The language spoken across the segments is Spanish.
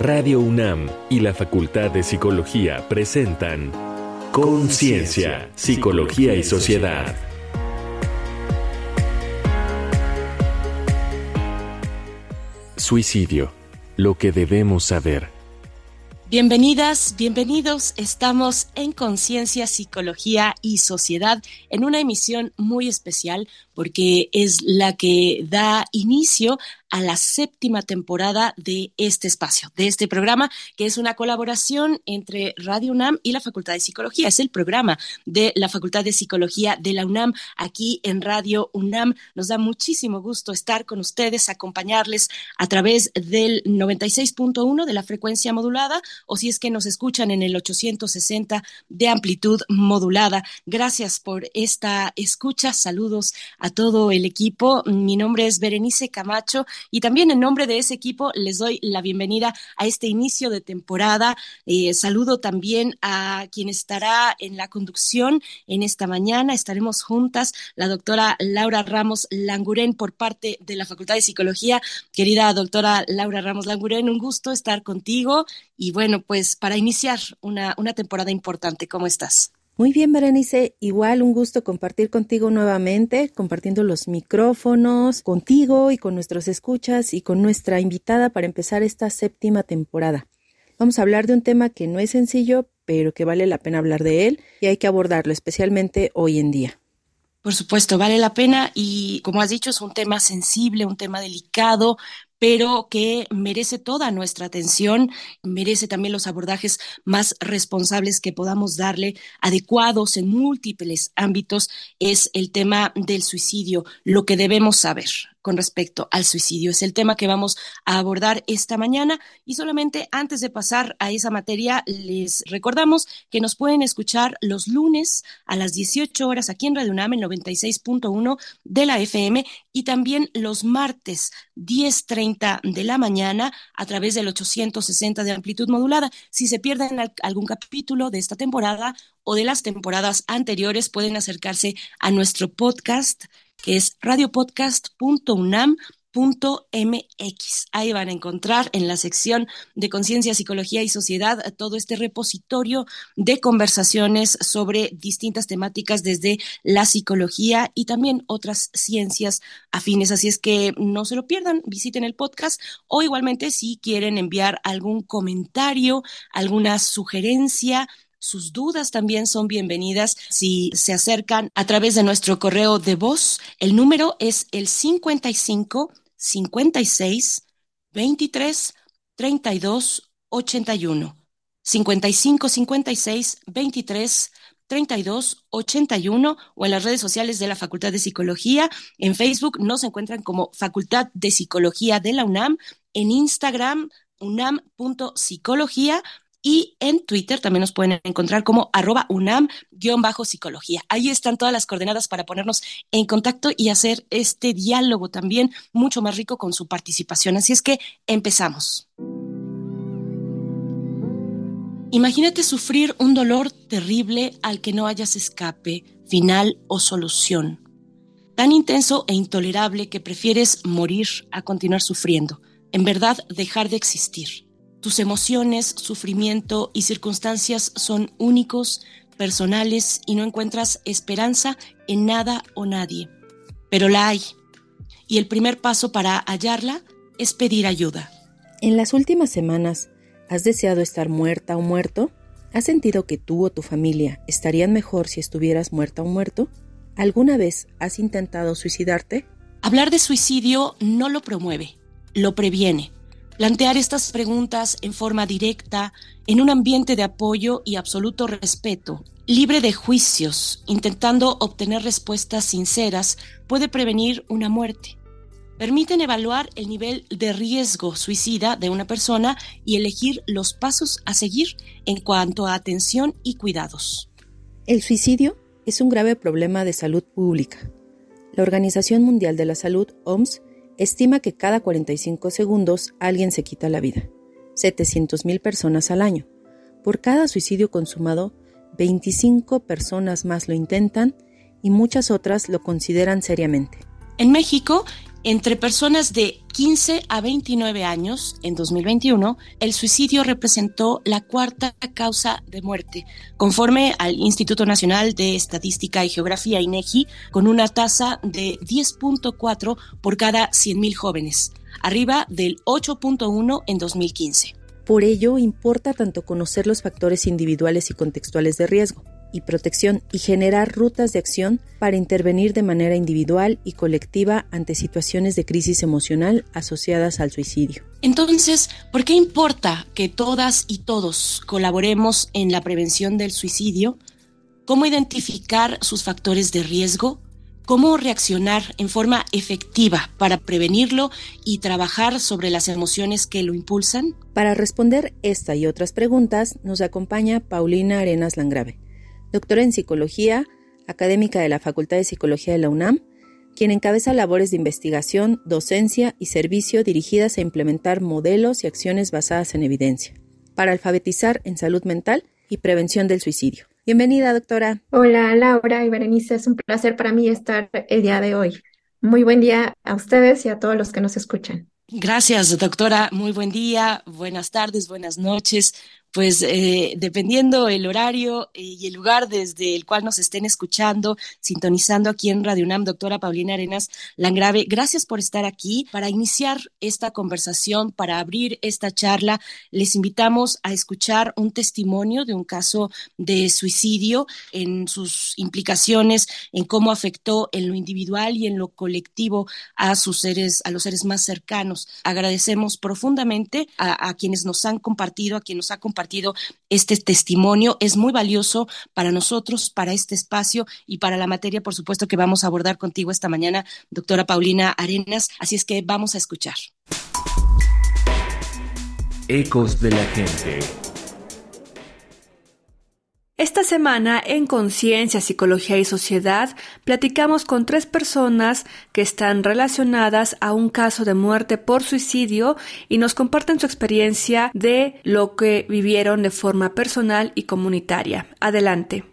Radio UNAM y la Facultad de Psicología presentan Conciencia, Psicología y Sociedad. Suicidio, lo que debemos saber. Bienvenidas, bienvenidos. Estamos en Conciencia, Psicología y Sociedad en una emisión muy especial porque es la que da inicio a la séptima temporada de este espacio, de este programa, que es una colaboración entre Radio UNAM y la Facultad de Psicología. Es el programa de la Facultad de Psicología de la UNAM aquí en Radio UNAM. Nos da muchísimo gusto estar con ustedes, acompañarles a través del 96.1 de la frecuencia modulada o si es que nos escuchan en el 860 de amplitud modulada. Gracias por esta escucha. Saludos a todo el equipo. Mi nombre es Berenice Camacho y también en nombre de ese equipo les doy la bienvenida a este inicio de temporada. Eh, saludo también a quien estará en la conducción en esta mañana. Estaremos juntas, la doctora Laura Ramos Languren por parte de la Facultad de Psicología. Querida doctora Laura Ramos Languren, un gusto estar contigo y bueno, pues para iniciar una, una temporada importante, ¿cómo estás? Muy bien, Berenice, igual un gusto compartir contigo nuevamente, compartiendo los micrófonos contigo y con nuestros escuchas y con nuestra invitada para empezar esta séptima temporada. Vamos a hablar de un tema que no es sencillo, pero que vale la pena hablar de él y hay que abordarlo, especialmente hoy en día. Por supuesto, vale la pena y como has dicho, es un tema sensible, un tema delicado, pero que merece toda nuestra atención, merece también los abordajes más responsables que podamos darle, adecuados en múltiples ámbitos, es el tema del suicidio, lo que debemos saber con respecto al suicidio. Es el tema que vamos a abordar esta mañana y solamente antes de pasar a esa materia, les recordamos que nos pueden escuchar los lunes a las 18 horas aquí en Radio UNAM en 96.1 de la FM y también los martes 10.30 de la mañana a través del 860 de amplitud modulada. Si se pierden algún capítulo de esta temporada o de las temporadas anteriores, pueden acercarse a nuestro podcast que es radiopodcast.unam.mx. Ahí van a encontrar en la sección de Conciencia, Psicología y Sociedad todo este repositorio de conversaciones sobre distintas temáticas desde la psicología y también otras ciencias afines. Así es que no se lo pierdan, visiten el podcast o igualmente si quieren enviar algún comentario, alguna sugerencia, sus dudas también son bienvenidas si se acercan a través de nuestro correo de voz. El número es el 55 56 23 32 81. 55 56 23 32 81 o en las redes sociales de la Facultad de Psicología. En Facebook nos encuentran como Facultad de Psicología de la UNAM. En Instagram, unam.psicología y en Twitter también nos pueden encontrar como arroba UNAM-psicología. Ahí están todas las coordenadas para ponernos en contacto y hacer este diálogo también mucho más rico con su participación. Así es que empezamos. Imagínate sufrir un dolor terrible al que no hayas escape, final o solución. Tan intenso e intolerable que prefieres morir a continuar sufriendo. En verdad, dejar de existir. Tus emociones, sufrimiento y circunstancias son únicos, personales y no encuentras esperanza en nada o nadie. Pero la hay. Y el primer paso para hallarla es pedir ayuda. En las últimas semanas, ¿has deseado estar muerta o muerto? ¿Has sentido que tú o tu familia estarían mejor si estuvieras muerta o muerto? ¿Alguna vez has intentado suicidarte? Hablar de suicidio no lo promueve, lo previene Plantear estas preguntas en forma directa, en un ambiente de apoyo y absoluto respeto, libre de juicios, intentando obtener respuestas sinceras, puede prevenir una muerte. Permiten evaluar el nivel de riesgo suicida de una persona y elegir los pasos a seguir en cuanto a atención y cuidados. El suicidio es un grave problema de salud pública. La Organización Mundial de la Salud, OMS, estima que cada 45 segundos alguien se quita la vida, 700.000 personas al año. Por cada suicidio consumado, 25 personas más lo intentan y muchas otras lo consideran seriamente. En México, Entre personas de 15 a 29 años, en 2021, el suicidio representó la cuarta causa de muerte, conforme al Instituto Nacional de Estadística y Geografía, INEGI, con una tasa de 10.4 por cada 100.000 jóvenes, arriba del 8.1 en 2015. Por ello, importa tanto conocer los factores individuales y contextuales de riesgo y protección y generar rutas de acción para intervenir de manera individual y colectiva ante situaciones de crisis emocional asociadas al suicidio. Entonces, ¿por qué importa que todas y todos colaboremos en la prevención del suicidio? ¿Cómo identificar sus factores de riesgo? ¿Cómo reaccionar en forma efectiva para prevenirlo y trabajar sobre las emociones que lo impulsan? Para responder esta y otras preguntas nos acompaña Paulina Arenas Langrave doctora en psicología, académica de la Facultad de Psicología de la UNAM, quien encabeza labores de investigación, docencia y servicio dirigidas a implementar modelos y acciones basadas en evidencia, para alfabetizar en salud mental y prevención del suicidio. Bienvenida, doctora. Hola, Laura y Berenice. Es un placer para mí estar el día de hoy. Muy buen día a ustedes y a todos los que nos escuchan. Gracias, doctora. Muy buen día, buenas tardes, buenas noches pues eh, dependiendo el horario eh, y el lugar desde el cual nos estén escuchando, sintonizando aquí en Radio UNAM, doctora Paulina Arenas Langrave, gracias por estar aquí. Para iniciar esta conversación, para abrir esta charla, les invitamos a escuchar un testimonio de un caso de suicidio en sus implicaciones, en cómo afectó en lo individual y en lo colectivo a sus seres, a los seres más cercanos. Agradecemos profundamente a, a quienes nos han compartido, a quienes nos ha compartido este testimonio. Es muy valioso para nosotros, para este espacio y para la materia, por supuesto, que vamos a abordar contigo esta mañana, doctora Paulina Arenas. Así es que vamos a escuchar. Ecos de la gente. Esta semana en Conciencia, Psicología y Sociedad platicamos con tres personas que están relacionadas a un caso de muerte por suicidio y nos comparten su experiencia de lo que vivieron de forma personal y comunitaria. Adelante.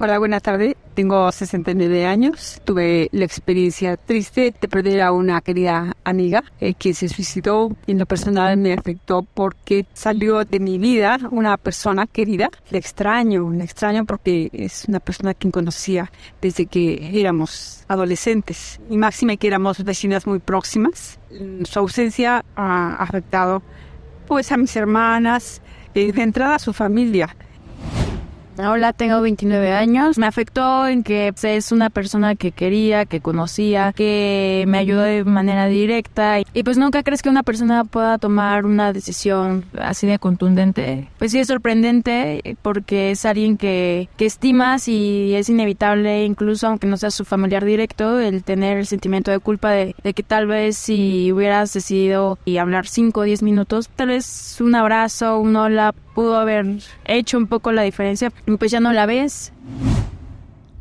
Hola, buenas tardes. Tengo 69 años. Tuve la experiencia triste de perder a una querida amiga eh, que se suicidó. En lo personal me afectó porque salió de mi vida una persona querida. Le extraño, le extraño porque es una persona que conocía desde que éramos adolescentes. Y máxima que éramos vecinas muy próximas. Su ausencia ha afectado pues a mis hermanas, eh, de entrada a su familia. Hola, tengo 29 años. Me afectó en que es una persona que quería, que conocía, que me ayudó de manera directa. Y pues nunca crees que una persona pueda tomar una decisión así de contundente. Pues sí es sorprendente porque es alguien que, que estimas y es inevitable, incluso aunque no sea su familiar directo, el tener el sentimiento de culpa de, de que tal vez si hubieras decidido y hablar 5 o 10 minutos, tal vez un abrazo, un hola pudo haber hecho un poco la diferencia, pues ya no la ves.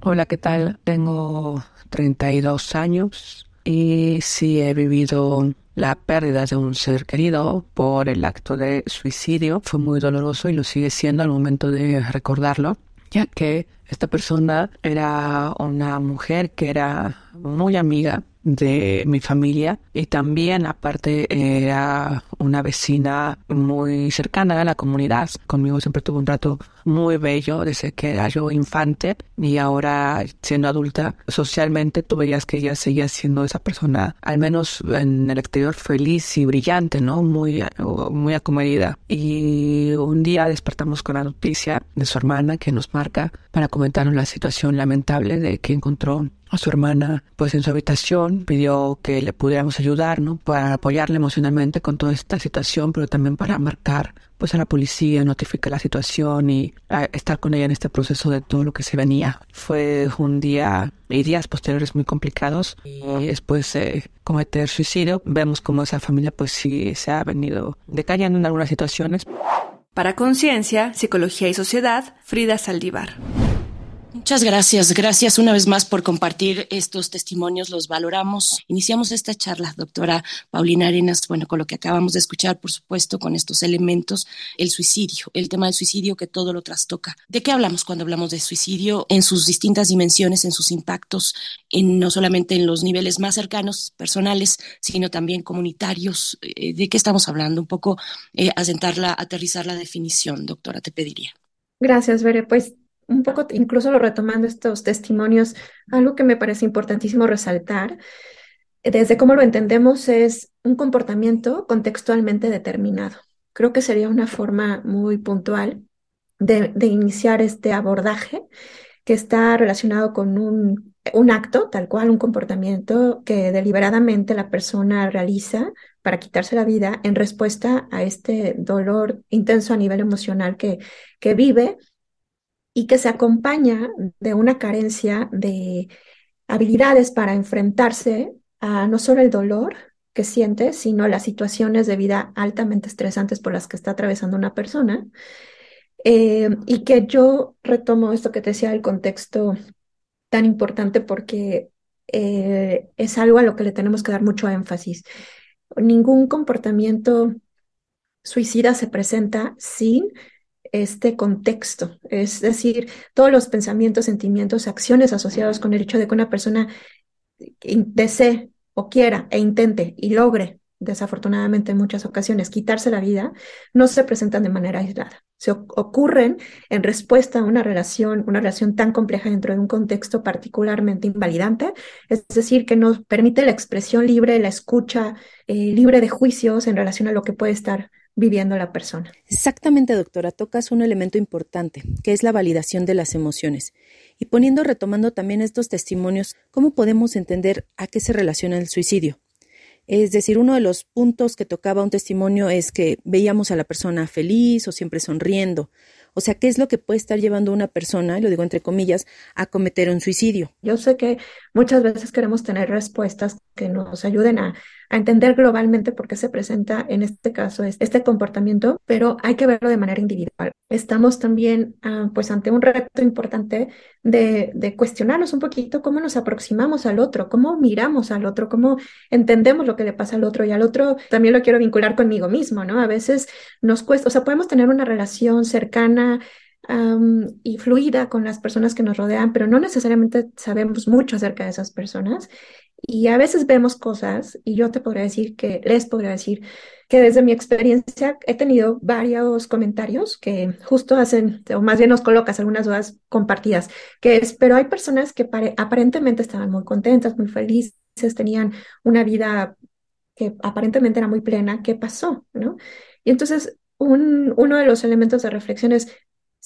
Hola, ¿qué tal? Tengo 32 años y sí he vivido la pérdida de un ser querido por el acto de suicidio. Fue muy doloroso y lo sigue siendo al momento de recordarlo, ya que esta persona era una mujer que era muy amiga de mi familia y también aparte era una vecina muy cercana a la comunidad. Conmigo siempre tuvo un trato muy bello desde que era yo infante y ahora siendo adulta socialmente tú veías que ella seguía siendo esa persona, al menos en el exterior feliz y brillante, ¿no? Muy, muy acomodida. Y un día despertamos con la noticia de su hermana que nos marca para comentarnos la situación lamentable de que encontró a su hermana pues en su habitación, pidió que le pudiéramos ayudar, ¿no? Para apoyarle emocionalmente con toda esta situación, pero también para marcar pues a la policía, notificar la situación y estar con ella en este proceso de todo lo que se venía. Fue un día y días posteriores muy complicados y después de cometer suicidio vemos como esa familia pues sí se ha venido decayendo en algunas situaciones. Para Conciencia, Psicología y Sociedad, Frida Saldívar. Muchas gracias. Gracias una vez más por compartir estos testimonios. Los valoramos. Iniciamos esta charla, doctora Paulina Arenas, bueno, con lo que acabamos de escuchar, por supuesto, con estos elementos, el suicidio, el tema del suicidio que todo lo trastoca. ¿De qué hablamos cuando hablamos de suicidio? En sus distintas dimensiones, en sus impactos, en, no solamente en los niveles más cercanos, personales, sino también comunitarios. Eh, ¿De qué estamos hablando? Un poco eh, asentarla, aterrizar la definición, doctora, te pediría. Gracias, Bere. Pues un poco, incluso lo retomando estos testimonios, algo que me parece importantísimo resaltar, desde cómo lo entendemos, es un comportamiento contextualmente determinado. Creo que sería una forma muy puntual de, iniciar este abordaje que está relacionado con un, un acto, tal cual, un comportamiento que deliberadamente la persona realiza para quitarse la vida en respuesta a este dolor intenso a nivel emocional que, que vive y que se acompaña de una carencia de habilidades para enfrentarse a no solo el dolor que siente, sino las situaciones de vida altamente estresantes por las que está atravesando una persona. Eh, y que yo retomo esto que te decía, el contexto tan importante porque eh, es algo a lo que le tenemos que dar mucho énfasis. Ningún comportamiento suicida se presenta sin este contexto, es decir, todos los pensamientos, sentimientos, acciones asociados con el hecho de que una persona desee o quiera e intente y logre, desafortunadamente en muchas ocasiones, quitarse la vida, no se presentan de manera aislada. Se ocurren en respuesta a una relación, una relación tan compleja dentro de un contexto particularmente invalidante, es decir, que nos permite la expresión libre, la escucha eh, libre de juicios en relación a lo que puede estar viviendo la persona. Exactamente, doctora, tocas un elemento importante, que es la validación de las emociones. Y poniendo, retomando también estos testimonios, ¿cómo podemos entender a qué se relaciona el suicidio? Es decir, uno de los puntos que tocaba un testimonio es que veíamos a la persona feliz o siempre sonriendo, o sea, ¿qué es lo que puede estar llevando a una persona, lo digo entre comillas, a cometer un suicidio? Yo sé que muchas veces queremos tener respuestas que nos ayuden a, entender globalmente por qué se presenta en este caso este comportamiento, pero hay que verlo de manera individual. Estamos también ah, pues ante un reto importante de, de cuestionarnos un poquito cómo nos aproximamos al otro, cómo miramos al otro, cómo entendemos lo que le pasa al otro y al otro también lo quiero vincular conmigo mismo, ¿no? A veces nos cuesta, o sea, podemos tener una relación cercana y fluida con las personas que nos rodean, pero no necesariamente sabemos mucho acerca de esas personas. Y a veces vemos cosas, y yo te podría decir que, les podría decir que desde mi experiencia he tenido varios comentarios que justo hacen, o más bien nos colocas algunas dudas compartidas, que es, pero hay personas que aparentemente estaban muy contentas, muy felices, tenían una vida que aparentemente era muy plena, ¿qué pasó? ¿No? Y entonces uno de los elementos de reflexión es,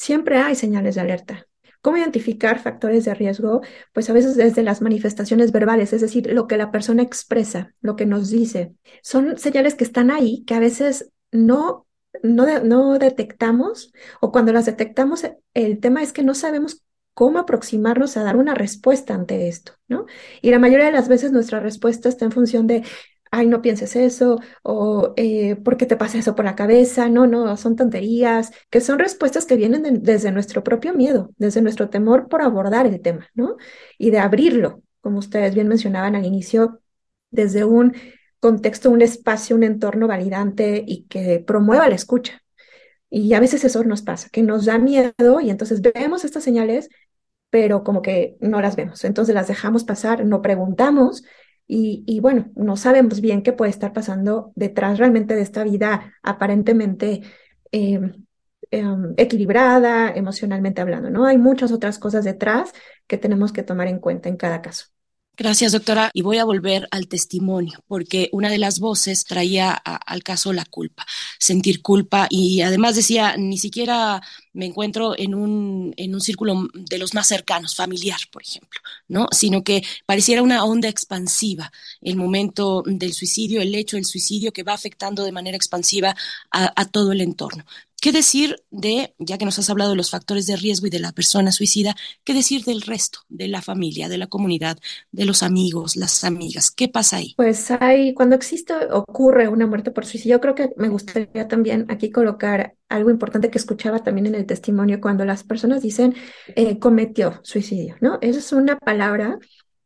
siempre hay señales de alerta. ¿Cómo identificar factores de riesgo? Pues a veces desde las manifestaciones verbales, es decir, lo que la persona expresa, lo que nos dice. Son señales que están ahí, que a veces no, no, no detectamos o cuando las detectamos, el tema es que no sabemos cómo aproximarnos a dar una respuesta ante esto, ¿no? Y la mayoría de las veces nuestra respuesta está en función de ay, no pienses eso, o eh, ¿por qué te pasa eso por la cabeza? No, no, son tonterías, que son respuestas que vienen desde nuestro propio miedo, desde nuestro temor por abordar el tema, ¿no? Y de abrirlo, como ustedes bien mencionaban al inicio, desde un contexto, un espacio, un entorno validante y que promueva la escucha. Y a veces eso nos pasa, que nos da miedo y entonces vemos estas señales, pero como que no las vemos. Entonces las dejamos pasar, no preguntamos y, bueno, no sabemos bien qué puede estar pasando detrás realmente de esta vida aparentemente em, em, equilibrada, emocionalmente hablando, ¿no? Hay muchas otras cosas detrás que tenemos que tomar en cuenta en cada caso. Gracias, doctora. Y voy a volver al testimonio, porque una de las voces traía al caso la culpa, sentir culpa y además decía, ni siquiera me encuentro en un, en un círculo de los más cercanos, familiar, por ejemplo, ¿no? Sino que pareciera una onda expansiva el momento del suicidio, el hecho del suicidio que va afectando de manera expansiva a todo el entorno. ¿Qué decir de, ya que nos has hablado de los factores de riesgo y de la persona suicida, qué decir del resto, de la familia, de la comunidad, de los amigos, las amigas? ¿Qué pasa ahí? Pues hay, cuando existe, ocurre una muerte por suicidio, yo creo que me gustaría también aquí colocar algo importante que escuchaba también en el testimonio cuando las personas dicen eh, cometió suicidio, ¿no? Esa es una palabra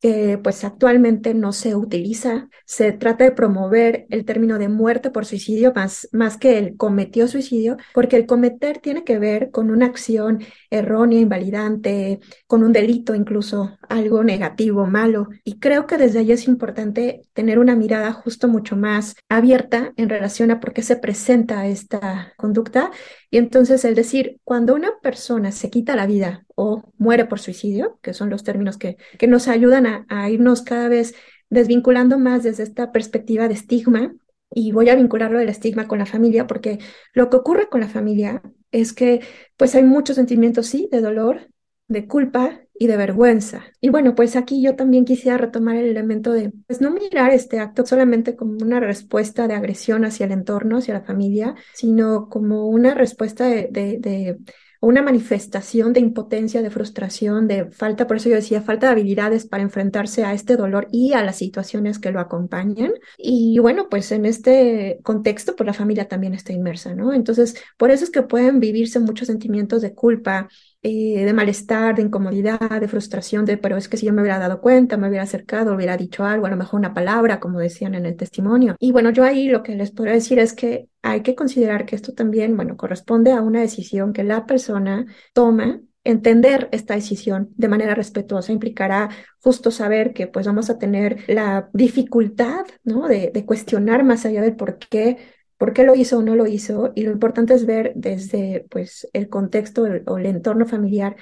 que pues actualmente no se utiliza. Se trata de promover el término de muerte por suicidio más, más que el cometió suicidio, porque el cometer tiene que ver con una acción errónea, invalidante, con un delito incluso, algo negativo, malo. Y creo que desde ahí es importante tener una mirada justo mucho más abierta en relación a por qué se presenta esta conducta. Y entonces el decir, cuando una persona se quita la vida o muere por suicidio, que son los términos que, que nos ayudan a, irnos cada vez desvinculando más desde esta perspectiva de estigma, y voy a vincularlo del estigma con la familia, porque lo que ocurre con la familia es que pues hay muchos sentimientos, sí, de dolor, de culpa y de vergüenza. Y bueno, pues aquí yo también quisiera retomar el elemento de, pues no mirar este acto solamente como una respuesta de agresión hacia el entorno, hacia la familia, sino como una respuesta de una manifestación de impotencia, de frustración, de falta, por eso yo decía, falta de habilidades para enfrentarse a este dolor y a las situaciones que lo acompañan. Y bueno, pues en este contexto, pues la familia también está inmersa, ¿no? Entonces, por eso es que pueden vivirse muchos sentimientos de culpa, eh, de malestar, de incomodidad, de frustración, de, pero es que si yo me hubiera dado cuenta, me hubiera acercado, hubiera dicho algo, a lo mejor una palabra, como decían en el testimonio. Y bueno, yo ahí lo que les podría decir es que hay que considerar que esto también, bueno, corresponde a una decisión que la persona toma entender esta decisión de manera respetuosa implicará justo saber que pues vamos a tener la dificultad, ¿no? De, de cuestionar más allá del por qué por qué lo hizo o no lo hizo, y lo importante es ver desde pues, el contexto o el entorno familiar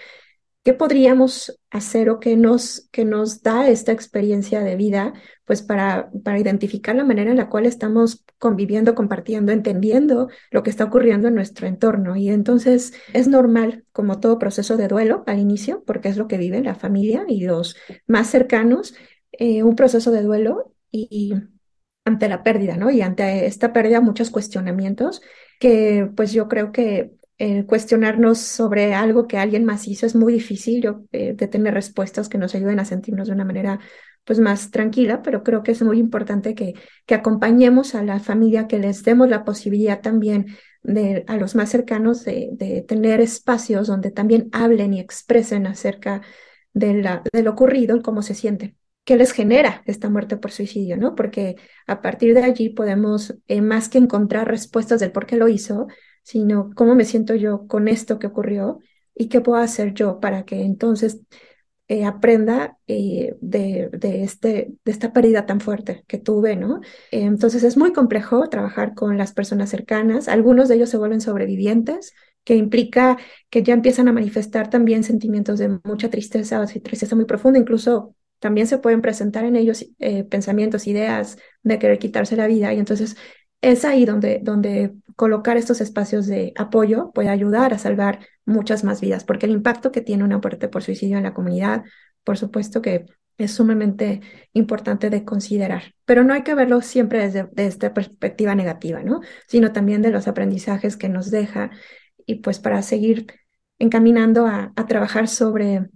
qué podríamos hacer o qué nos, nos da esta experiencia de vida, pues para, para identificar la manera en la cual estamos conviviendo, compartiendo, entendiendo lo que está ocurriendo en nuestro entorno. Y entonces es normal, como todo proceso de duelo al inicio, porque es lo que vive la familia y los más cercanos, eh, un proceso de duelo y ante la pérdida, ¿no? Y ante esta pérdida muchos cuestionamientos que pues yo creo que eh, cuestionarnos sobre algo que alguien más hizo es muy difícil yo, eh, de tener respuestas que nos ayuden a sentirnos de una manera pues más tranquila, pero creo que es muy importante que, que acompañemos a la familia, que les demos la posibilidad también de, a los más cercanos de, de tener espacios donde también hablen y expresen acerca de, la, de lo ocurrido y cómo se sienten qué les genera esta muerte por suicidio, ¿no? Porque a partir de allí podemos, eh, más que encontrar respuestas del por qué lo hizo, sino cómo me siento yo con esto que ocurrió y qué puedo hacer yo para que entonces eh, aprenda eh, de, de, este, de esta pérdida tan fuerte que tuve, ¿no? entonces es muy complejo trabajar con las personas cercanas, algunos de ellos se vuelven sobrevivientes, que implica que ya empiezan a manifestar también sentimientos de mucha tristeza o tristeza muy profunda, incluso también se pueden presentar en ellos eh, pensamientos, ideas de querer quitarse la vida y entonces es ahí donde, donde colocar estos espacios de apoyo puede ayudar a salvar muchas más vidas, porque el impacto que tiene una muerte por suicidio en la comunidad, por supuesto que es sumamente importante de considerar, pero no hay que verlo siempre desde, esta perspectiva negativa, ¿no? Sino también de los aprendizajes que nos deja y pues para seguir encaminando a trabajar sobre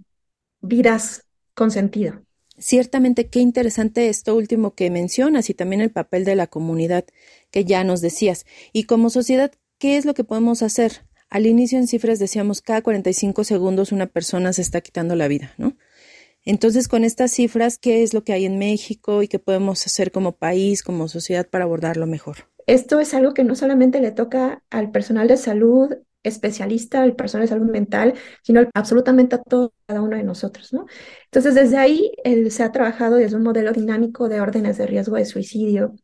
vidas con sentido. Ciertamente qué interesante esto último que mencionas y también el papel de la comunidad que ya nos decías. Y como sociedad, ¿qué es lo que podemos hacer? Al inicio en cifras decíamos cada 45 segundos una persona se está quitando la vida, ¿no? Entonces, con estas cifras, ¿qué es lo que hay en México y qué podemos hacer como país, como sociedad para abordarlo mejor? Esto es algo que no solamente le toca al personal de salud, especialista, al personal de salud mental, sino absolutamente a todo cada uno de nosotros, ¿no? Entonces, desde ahí se ha trabajado desde un modelo dinámico de órdenes de riesgo de suicidio,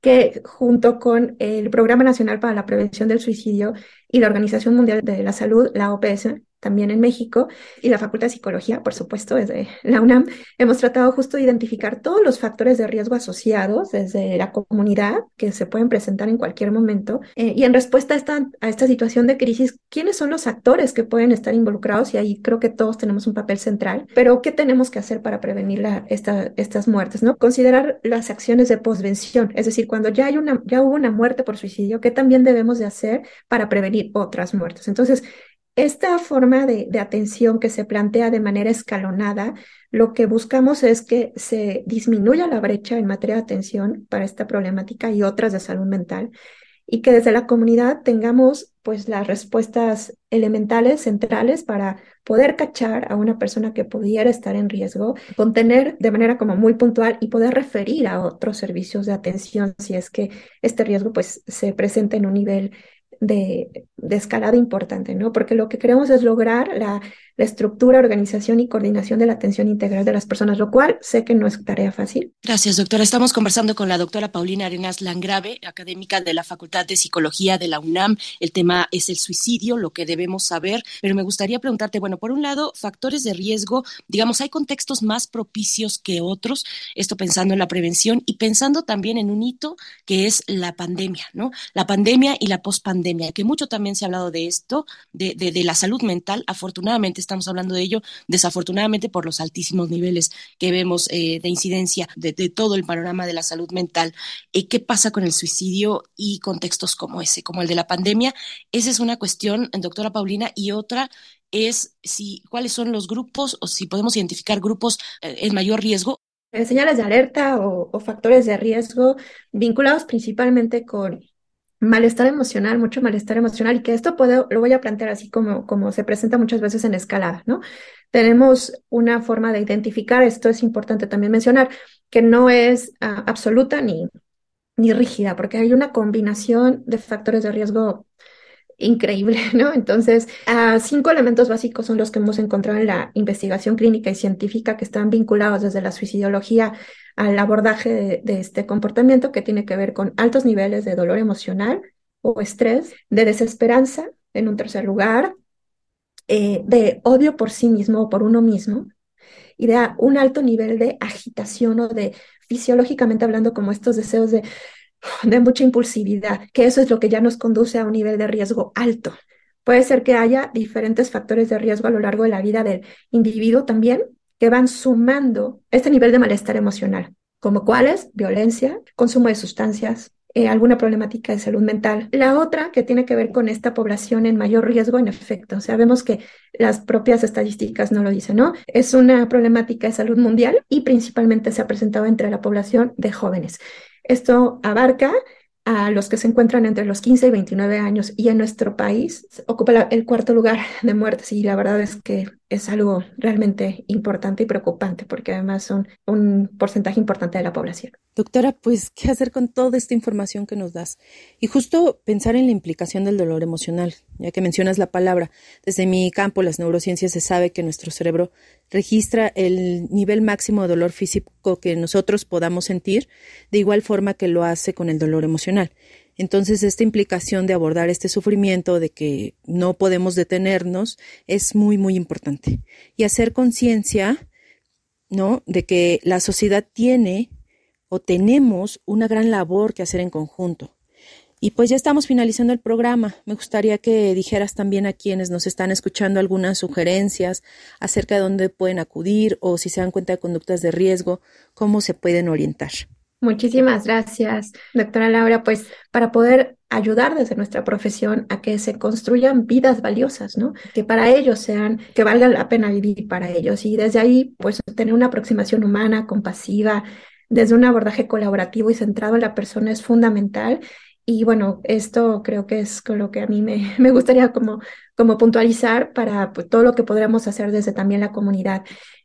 que junto con el Programa Nacional para la Prevención del Suicidio y la Organización Mundial de la Salud, la OPS, también en México, y la Facultad de Psicología, por supuesto, desde la UNAM, hemos tratado justo de identificar todos los factores de riesgo asociados desde la comunidad que se pueden presentar en cualquier momento. Eh, y en respuesta a esta, situación de crisis, ¿quiénes son los actores que pueden estar involucrados? Y ahí creo que todos tenemos un papel central, pero ¿qué tenemos que hacer para prevenir estas muertes? ¿no? Considerar las acciones de posvención, es decir, cuando ya, hay una, ya hubo una muerte por suicidio, ¿qué también debemos de hacer para prevenir otras muertes? Entonces, esta forma de, atención que se plantea de manera escalonada, lo que buscamos es que se disminuya la brecha en materia de atención para esta problemática y otras de salud mental y que desde la comunidad tengamos pues las respuestas elementales, centrales para poder cachar a una persona que pudiera estar en riesgo, contener de manera como muy puntual y poder referir a otros servicios de atención si es que este riesgo pues se presenta en un nivel de, escalada importante, ¿no? Porque lo que queremos es lograr la, la, estructura, organización y coordinación de la atención integral de las personas, lo cual sé que no es tarea fácil. Gracias, doctora. Estamos conversando con la doctora Paulina Arenas Langrave, académica de la Facultad de Psicología de la UNAM. El tema es el suicidio, lo que debemos saber, pero me gustaría preguntarte, bueno, por un lado, factores de riesgo, digamos, hay contextos más propicios que otros, esto pensando en la prevención y pensando también en un hito que es la pandemia, ¿no? La pandemia y la pospandemia que mucho también se ha hablado de esto, de, de, la salud mental. Afortunadamente estamos hablando de ello, desafortunadamente por los altísimos niveles que vemos eh, de incidencia de, todo el panorama de la salud mental. Eh, ¿Qué pasa con el suicidio y contextos como ese, como el de la pandemia? Esa es una cuestión, doctora Paulina, y otra es si cuáles son los grupos o si podemos identificar grupos eh, en mayor riesgo señales de alerta o, factores de riesgo vinculados principalmente con malestar emocional, mucho malestar emocional, y que esto puedo, lo voy a plantear así como, como se presenta muchas veces en escalada, ¿no? Tenemos una forma de identificar, esto es importante también mencionar, que no es uh, absoluta ni, ni rígida, porque hay una combinación de factores de riesgo increíble, ¿no? Entonces, uh, cinco elementos básicos son los que hemos encontrado en la investigación clínica y científica que están vinculados desde la suicidología al abordaje de, este comportamiento que tiene que ver con altos niveles de dolor emocional o estrés, de desesperanza, en un tercer lugar, eh, de odio por sí mismo o por uno mismo, y de un alto nivel de agitación o de fisiológicamente hablando como estos deseos de, de mucha impulsividad, que eso es lo que ya nos conduce a un nivel de riesgo alto. Puede ser que haya diferentes factores de riesgo a lo largo de la vida del individuo también, que van sumando este nivel de malestar emocional, como cuáles, violencia, consumo de sustancias, eh, alguna problemática de salud mental. La otra que tiene que ver con esta población en mayor riesgo, en efecto, sabemos que las propias estadísticas no lo dicen, ¿no? Es una problemática de salud mundial y principalmente se ha presentado entre la población de jóvenes. Esto abarca a los que se encuentran entre los 15 y 29 años y en nuestro país ocupa el cuarto lugar de muertes y la verdad es que es algo realmente importante y preocupante porque además son un porcentaje importante de la población. Doctora, pues, ¿qué hacer con toda esta información que nos das? Y justo pensar en la implicación del dolor emocional, ya que mencionas la palabra. Desde mi campo, las neurociencias, se sabe que nuestro cerebro registra el nivel máximo de dolor físico que nosotros podamos sentir, de igual forma que lo hace con el dolor emocional. Entonces, esta implicación de abordar este sufrimiento, de que no podemos detenernos, es muy, muy importante. Y hacer conciencia, ¿no? De que la sociedad tiene o tenemos una gran labor que hacer en conjunto. Y pues ya estamos finalizando el programa. Me gustaría que dijeras también a quienes nos están escuchando algunas sugerencias acerca de dónde pueden acudir o si se dan cuenta de conductas de riesgo, cómo se pueden orientar. Muchísimas gracias, doctora Laura. Pues para poder ayudar desde nuestra profesión a que se construyan vidas valiosas, ¿no? Que para ellos sean, que valga la pena vivir para ellos. Y desde ahí, pues tener una aproximación humana, compasiva, desde un abordaje colaborativo y centrado en la persona es fundamental. Y bueno, esto creo que es con lo que a mí me, me gustaría como, como puntualizar para pues, todo lo que podríamos hacer desde también la comunidad.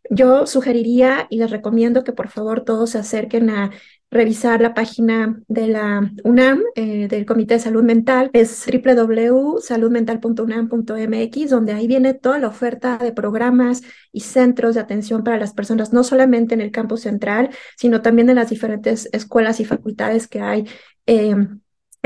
Yo sugeriría y les recomiendo que por favor todos se acerquen a revisar la página de la UNAM, eh, del Comité de Salud Mental, es www.saludmental.unam.mx, donde ahí viene toda la oferta de programas y centros de atención para las personas, no solamente en el campus central, sino también en las diferentes escuelas y facultades que hay. Eh,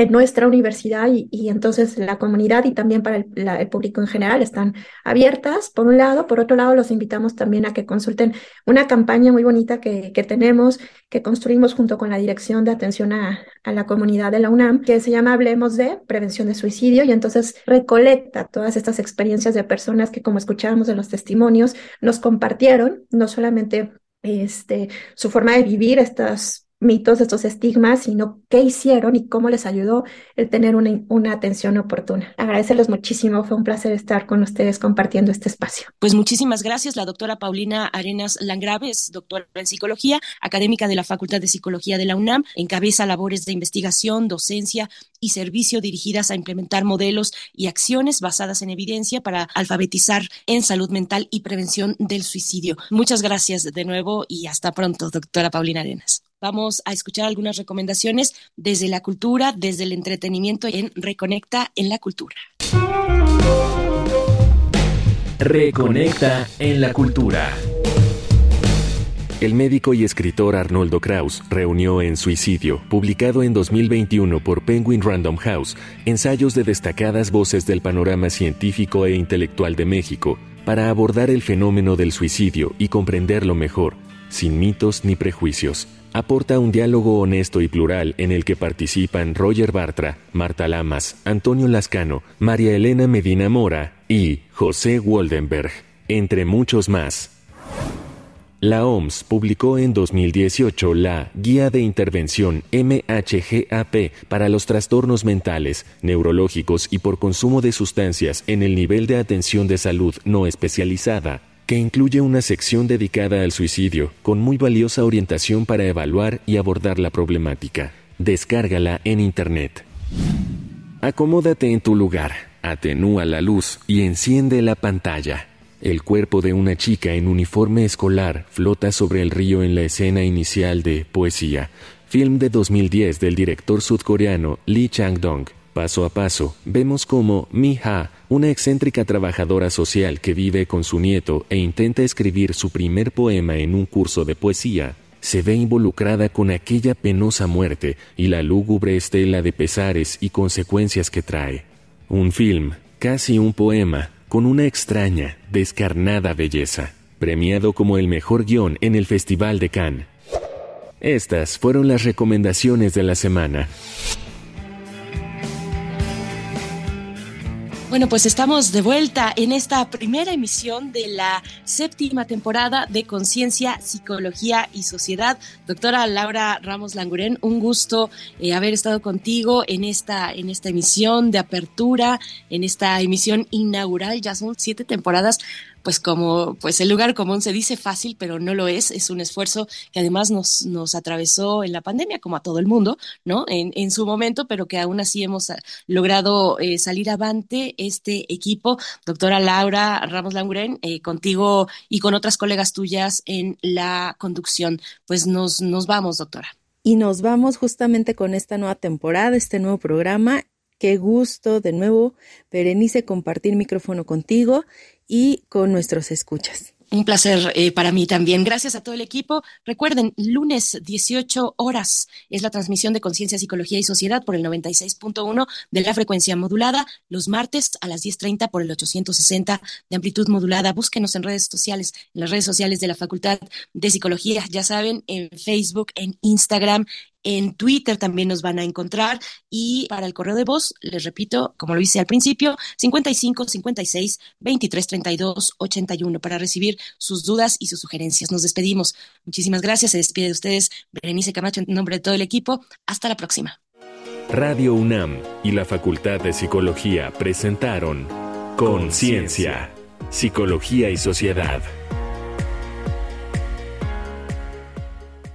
en nuestra universidad y, entonces la comunidad y también para el, público en general están abiertas, por un lado. Por otro lado, los invitamos también a que consulten una campaña muy bonita que, que tenemos, que construimos junto con la Dirección de Atención a, a, la Comunidad de la UNAM, que se llama Hablemos de Prevención de Suicidio y entonces recolecta todas estas experiencias de personas que, como escuchábamos en los testimonios, nos compartieron no solamente este, su forma de vivir estas mitos, estos estigmas, sino qué hicieron y cómo les ayudó el tener una, una atención oportuna. Agradecerles muchísimo, fue un placer estar con ustedes compartiendo este espacio. Pues muchísimas gracias, la doctora Paulina Arenas Langraves, doctora en psicología, académica de la Facultad de Psicología de la UNAM, encabeza labores de investigación, docencia y servicio dirigidas a implementar modelos y acciones basadas en evidencia para alfabetizar en salud mental y prevención del suicidio. Muchas gracias de nuevo y hasta pronto, doctora Paulina Arenas. Vamos a escuchar algunas recomendaciones desde la cultura, desde el entretenimiento en Reconecta en la Cultura. Reconecta en la Cultura. El médico y escritor Arnoldo Kraus reunió en Suicidio, publicado en 2021 por Penguin Random House, ensayos de destacadas voces del panorama científico e intelectual de México para abordar el fenómeno del suicidio y comprenderlo mejor, sin mitos ni prejuicios aporta un diálogo honesto y plural en el que participan Roger Bartra, Marta Lamas, Antonio Lascano, María Elena Medina Mora y José Woldenberg, entre muchos más. La OMS publicó en 2018 la Guía de Intervención MHGAP para los trastornos mentales, neurológicos y por consumo de sustancias en el nivel de atención de salud no especializada que incluye una sección dedicada al suicidio, con muy valiosa orientación para evaluar y abordar la problemática. Descárgala en Internet. Acomódate en tu lugar, atenúa la luz y enciende la pantalla. El cuerpo de una chica en uniforme escolar flota sobre el río en la escena inicial de Poesía, film de 2010 del director sudcoreano Lee Chang-dong. Paso a paso, vemos cómo Mi-ha, una excéntrica trabajadora social que vive con su nieto e intenta escribir su primer poema en un curso de poesía, se ve involucrada con aquella penosa muerte y la lúgubre estela de pesares y consecuencias que trae. Un film, casi un poema, con una extraña, descarnada belleza, premiado como el mejor guion en el Festival de Cannes. Estas fueron las recomendaciones de la semana. Bueno, pues estamos de vuelta en esta primera emisión de la séptima temporada de Conciencia, Psicología y Sociedad. Doctora Laura Ramos Languren, un gusto eh, haber estado contigo en esta, en esta emisión de apertura, en esta emisión inaugural. Ya son siete temporadas pues como pues el lugar común se dice fácil, pero no lo es, es un esfuerzo que además nos, nos atravesó en la pandemia, como a todo el mundo, ¿no? En, en su momento, pero que aún así hemos ah, logrado eh, salir avante este equipo. Doctora Laura Ramos Languren, eh, contigo y con otras colegas tuyas en la conducción. Pues nos, nos vamos, doctora. Y nos vamos justamente con esta nueva temporada, este nuevo programa. Qué gusto de nuevo, Berenice, compartir micrófono contigo y con nuestros escuchas. Un placer eh, para mí también. Gracias a todo el equipo. Recuerden, lunes 18 horas es la transmisión de Conciencia, Psicología y Sociedad por el 96.1 de la frecuencia modulada. Los martes a las 10.30 por el 860 de amplitud modulada. Búsquenos en redes sociales, en las redes sociales de la Facultad de Psicología. Ya saben, en Facebook, en Instagram, en Twitter también nos van a encontrar y para el correo de voz, les repito, como lo hice al principio, 55 56 23 32 81 para recibir sus dudas y sus sugerencias. Nos despedimos. Muchísimas gracias. Se despide de ustedes Berenice Camacho en nombre de todo el equipo. Hasta la próxima. Radio UNAM y la Facultad de Psicología presentaron Conciencia, Psicología y Sociedad.